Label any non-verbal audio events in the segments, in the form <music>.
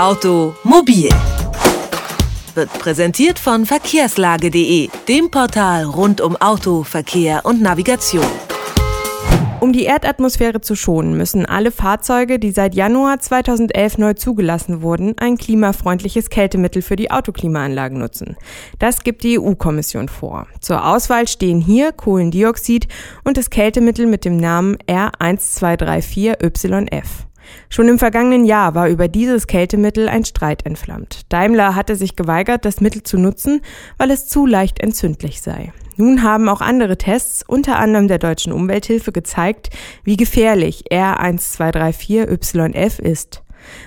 Automobil wird präsentiert von verkehrslage.de, dem Portal rund um Auto, Verkehr und Navigation. Um die Erdatmosphäre zu schonen, müssen alle Fahrzeuge, die seit Januar 2011 neu zugelassen wurden, ein klimafreundliches Kältemittel für die Autoklimaanlagen nutzen. Das gibt die EU-Kommission vor. Zur Auswahl stehen hier Kohlendioxid und das Kältemittel mit dem Namen R1234YF. Schon im vergangenen Jahr war über dieses Kältemittel ein Streit entflammt. Daimler hatte sich geweigert, das Mittel zu nutzen, weil es zu leicht entzündlich sei. Nun haben auch andere Tests, unter anderem der Deutschen Umwelthilfe, gezeigt, wie gefährlich R1234YF ist.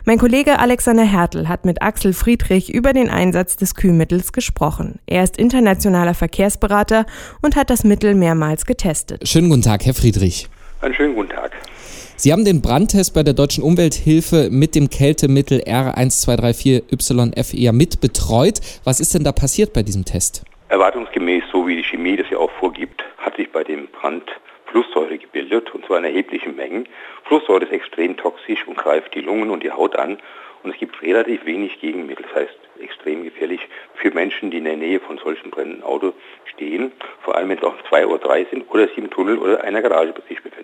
Mein Kollege Alexander Hertel hat mit Axel Friedrich über den Einsatz des Kühlmittels gesprochen. Er ist internationaler Verkehrsberater und hat das Mittel mehrmals getestet. Schönen guten Tag, Herr Friedrich. Einen schönen guten Tag. Sie haben den Brandtest bei der Deutschen Umwelthilfe mit dem Kältemittel R1234YF ja mit betreut. Was ist denn da passiert bei diesem Test? Erwartungsgemäß, so wie die Chemie das ja auch vorgibt, hat sich bei dem Brand Flusssäure gebildet, und zwar in erheblichen Mengen. Flusssäure ist extrem toxisch und greift die Lungen und die Haut an. Und es gibt relativ wenig Gegenmittel, das heißt extrem gefährlich für Menschen, die in der Nähe von solchen brennenden Autos stehen, vor allem wenn es auch zwei oder drei sind oder sie im Tunnel oder einer Garage bei sich befinden.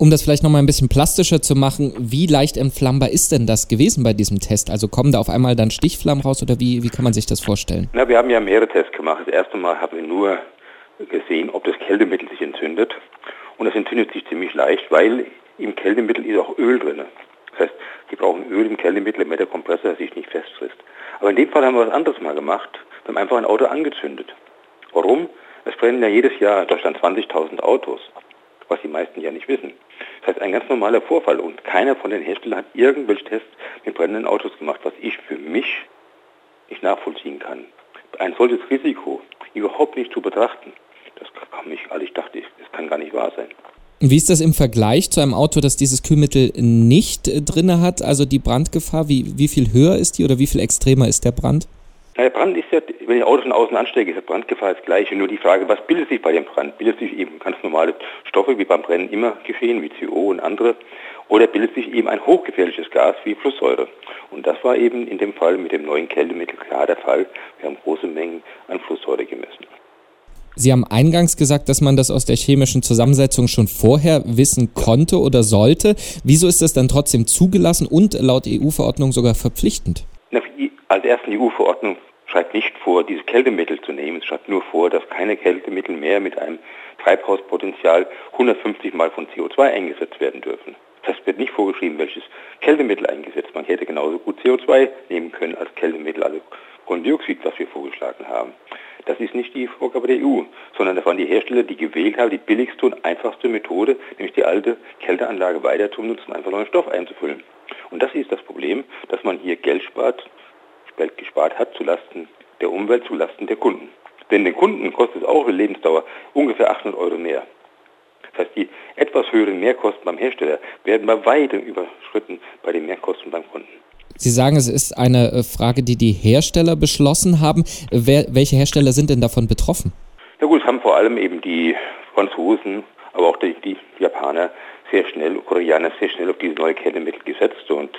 Um das vielleicht nochmal ein bisschen plastischer zu machen, wie leicht entflammbar ist denn das gewesen bei diesem Test? Also kommen da auf einmal dann Stichflammen raus oder wie, wie kann man sich das vorstellen? Na, wir haben ja mehrere Tests gemacht. Das erste Mal haben wir nur gesehen, ob das Kältemittel sich entzündet. Und das entzündet sich ziemlich leicht, weil im Kältemittel ist auch Öl drin. Das heißt, die brauchen Öl im Kältemittel, damit der Kompressor sich nicht festfrisst. Aber in dem Fall haben wir was anderes mal gemacht. Wir haben einfach ein Auto angezündet. Warum? Es brennen ja jedes Jahr in Deutschland 20.000 Autos was die meisten ja nicht wissen. Das heißt, ein ganz normaler Vorfall und keiner von den Herstellern hat irgendwelche Tests mit brennenden Autos gemacht, was ich für mich nicht nachvollziehen kann. Ein solches Risiko überhaupt nicht zu betrachten, das kann mich, also ich dachte, das kann gar nicht wahr sein. Wie ist das im Vergleich zu einem Auto, das dieses Kühlmittel nicht äh, drin hat? Also die Brandgefahr, wie, wie viel höher ist die oder wie viel extremer ist der Brand? Der Brand ist ja, wenn ich Auto von außen anstecke, ist die Brandgefahr das gleiche. Nur die Frage, was bildet sich bei dem Brand? Bildet sich eben ganz normale Stoffe, wie beim Brennen immer geschehen, wie CO und andere, oder bildet sich eben ein hochgefährliches Gas wie Flusssäure? Und das war eben in dem Fall mit dem neuen Kältemittel klar der Fall. Wir haben große Mengen an Flusssäure gemessen. Sie haben eingangs gesagt, dass man das aus der chemischen Zusammensetzung schon vorher wissen konnte oder sollte. Wieso ist das dann trotzdem zugelassen und laut EU-Verordnung sogar verpflichtend? Als ersten EU-Verordnung schreibt nicht vor, diese Kältemittel zu nehmen. Es schreibt nur vor, dass keine Kältemittel mehr mit einem Treibhauspotenzial 150 Mal von CO2 eingesetzt werden dürfen. Das wird nicht vorgeschrieben, welches Kältemittel eingesetzt. Man hätte genauso gut CO2 nehmen können als Kältemittel, also Kohlendioxid, was wir vorgeschlagen haben. Das ist nicht die Vorgabe der EU, sondern das waren die Hersteller, die gewählt haben, die billigste und einfachste Methode, nämlich die alte Kälteanlage weiter zu nutzen, einfach neuen Stoff einzufüllen. Und das ist das Problem, dass man hier Geld spart, Geld gespart hat zulasten der Umwelt, zulasten der Kunden. Denn den Kunden kostet es auch eine Lebensdauer ungefähr 800 Euro mehr. Das heißt, die etwas höheren Mehrkosten beim Hersteller werden bei weitem überschritten bei den Mehrkosten beim Kunden. Sie sagen, es ist eine äh, Frage, die die Hersteller beschlossen haben. Wer, welche Hersteller sind denn davon betroffen? Na gut, es haben vor allem eben die Franzosen, aber auch die, die Japaner sehr schnell, Koreaner sehr schnell auf diese neue Kältemittel gesetzt und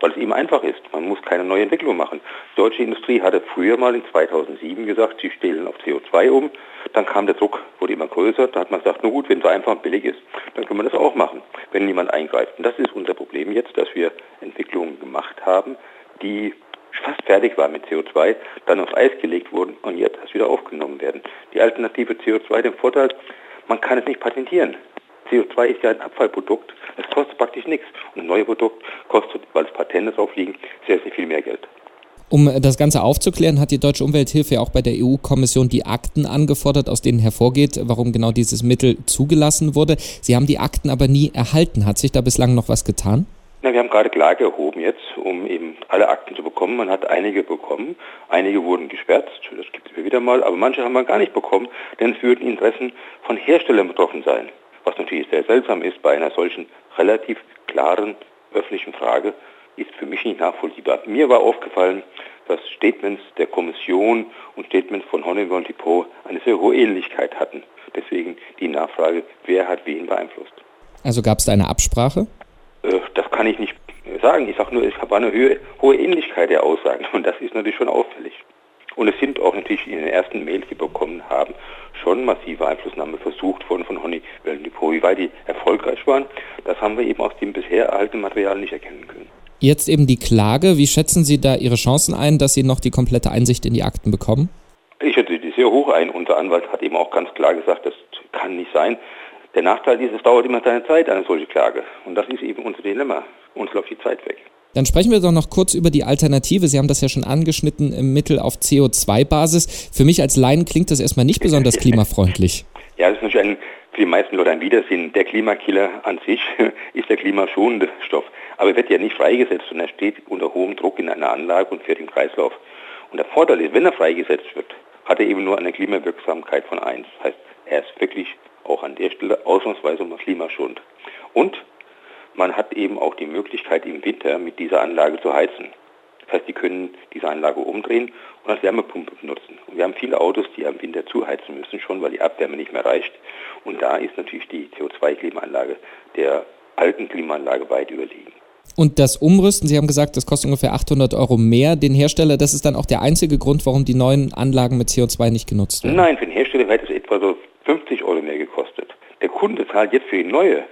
weil es eben einfach ist. Man muss keine neue Entwicklung machen. Die deutsche Industrie hatte früher mal in 2007 gesagt, sie stellen auf CO2 um. Dann kam der Druck, wurde immer größer. Da hat man gesagt, nur gut, wenn es einfach und billig ist, dann können wir das auch machen, wenn niemand eingreift. Und das ist unser Problem jetzt, dass wir Entwicklungen gemacht haben, die fast fertig waren mit CO2, dann aufs Eis gelegt wurden und jetzt erst wieder aufgenommen werden. Die Alternative CO2, den Vorteil, man kann es nicht patentieren. CO2 ist ja ein Abfallprodukt. Es kostet praktisch nichts. Und ein neues Produkt kostet, weil es Patente drauf liegen, sehr, sehr viel mehr Geld. Um das Ganze aufzuklären, hat die Deutsche Umwelthilfe ja auch bei der EU-Kommission die Akten angefordert, aus denen hervorgeht, warum genau dieses Mittel zugelassen wurde. Sie haben die Akten aber nie erhalten. Hat sich da bislang noch was getan? Na, wir haben gerade Klage erhoben jetzt, um eben alle Akten zu bekommen. Man hat einige bekommen, einige wurden gesperrt, das gibt es wieder mal, aber manche haben wir gar nicht bekommen, denn es würden Interessen von Herstellern betroffen sein was natürlich sehr seltsam ist bei einer solchen relativ klaren öffentlichen Frage, ist für mich nicht nachvollziehbar. Mir war aufgefallen, dass Statements der Kommission und Statements von Honeywell und Depot eine sehr hohe Ähnlichkeit hatten. Deswegen die Nachfrage, wer hat wen beeinflusst. Also gab es da eine Absprache? Äh, das kann ich nicht sagen. Ich sage nur, es war eine hohe, hohe Ähnlichkeit der Aussagen und das ist natürlich schon auffällig. Und es sind auch natürlich in den ersten Mails, die wir bekommen haben, schon massive Einflussnahme versucht worden von Honey Depot. Wie weit die erfolgreich waren, das haben wir eben aus dem bisher erhaltenen Material nicht erkennen können. Jetzt eben die Klage. Wie schätzen Sie da Ihre Chancen ein, dass Sie noch die komplette Einsicht in die Akten bekommen? Ich schätze die sehr hoch ein. Unser Anwalt hat eben auch ganz klar gesagt, das kann nicht sein. Der Nachteil ist, es dauert immer seine Zeit, eine solche Klage. Und das ist eben unser Dilemma. Uns läuft die Zeit weg. Dann sprechen wir doch noch kurz über die Alternative. Sie haben das ja schon angeschnitten im Mittel auf CO2-Basis. Für mich als Laien klingt das erstmal nicht besonders klimafreundlich. <laughs> Ja, das ist natürlich ein, für die meisten Leute ein Widersinn. Der Klimakiller an sich <laughs> ist der klimaschonende Stoff. Aber er wird ja nicht freigesetzt und er steht unter hohem Druck in einer Anlage und fährt im Kreislauf. Und der Vorteil ist, wenn er freigesetzt wird, hat er eben nur eine Klimawirksamkeit von 1. Das heißt, er ist wirklich auch an der Stelle ausnahmsweise mal klimaschonend. Und man hat eben auch die Möglichkeit im Winter mit dieser Anlage zu heizen. Das heißt, die können diese Anlage umdrehen und als Wärmepumpe benutzen. Und wir haben viele Autos, die am Winter zuheizen müssen, schon weil die Abwärme nicht mehr reicht. Und da ist natürlich die CO2-Klimaanlage der alten Klimaanlage weit überlegen. Und das Umrüsten, Sie haben gesagt, das kostet ungefähr 800 Euro mehr den Hersteller. Das ist dann auch der einzige Grund, warum die neuen Anlagen mit CO2 nicht genutzt werden? Nein, für den Hersteller hätte es etwa so 50 Euro mehr gekostet. Der Kunde zahlt jetzt für die neue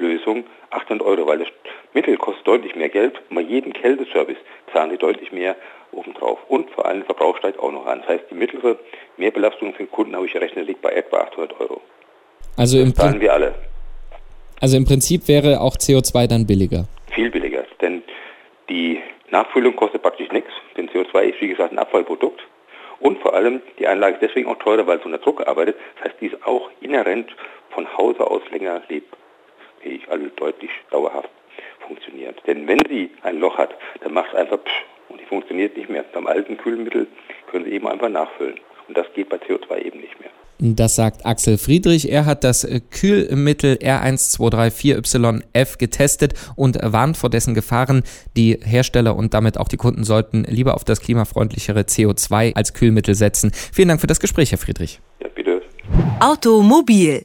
Lösung 800 Euro, weil das Mittel kostet deutlich mehr Geld. Bei jedem Kälteservice zahlen sie deutlich mehr obendrauf. Und vor allem der Verbrauch steigt auch noch an. Das heißt, die mittlere Mehrbelastung für den Kunden, habe ich gerechnet, liegt bei etwa 800 Euro. Also im zahlen wir alle. Also im Prinzip wäre auch CO2 dann billiger? Viel billiger, denn die Nachfüllung kostet praktisch nichts, denn CO2 ist wie gesagt ein Abfallprodukt. Und vor allem, die Anlage ist deswegen auch teurer, weil es unter Druck arbeitet. Das heißt, die ist auch inhärent von Hause aus länger lebfähig, also deutlich dauerhaft funktioniert. Denn wenn sie ein Loch hat, dann macht es einfach psch und die funktioniert nicht mehr. Beim alten Kühlmittel können sie eben einfach nachfüllen. Und das geht bei CO2 eben nicht mehr. Das sagt Axel Friedrich. Er hat das Kühlmittel R1234YF getestet und warnt vor dessen Gefahren. Die Hersteller und damit auch die Kunden sollten lieber auf das klimafreundlichere CO2 als Kühlmittel setzen. Vielen Dank für das Gespräch, Herr Friedrich. Ja, bitte. Automobil.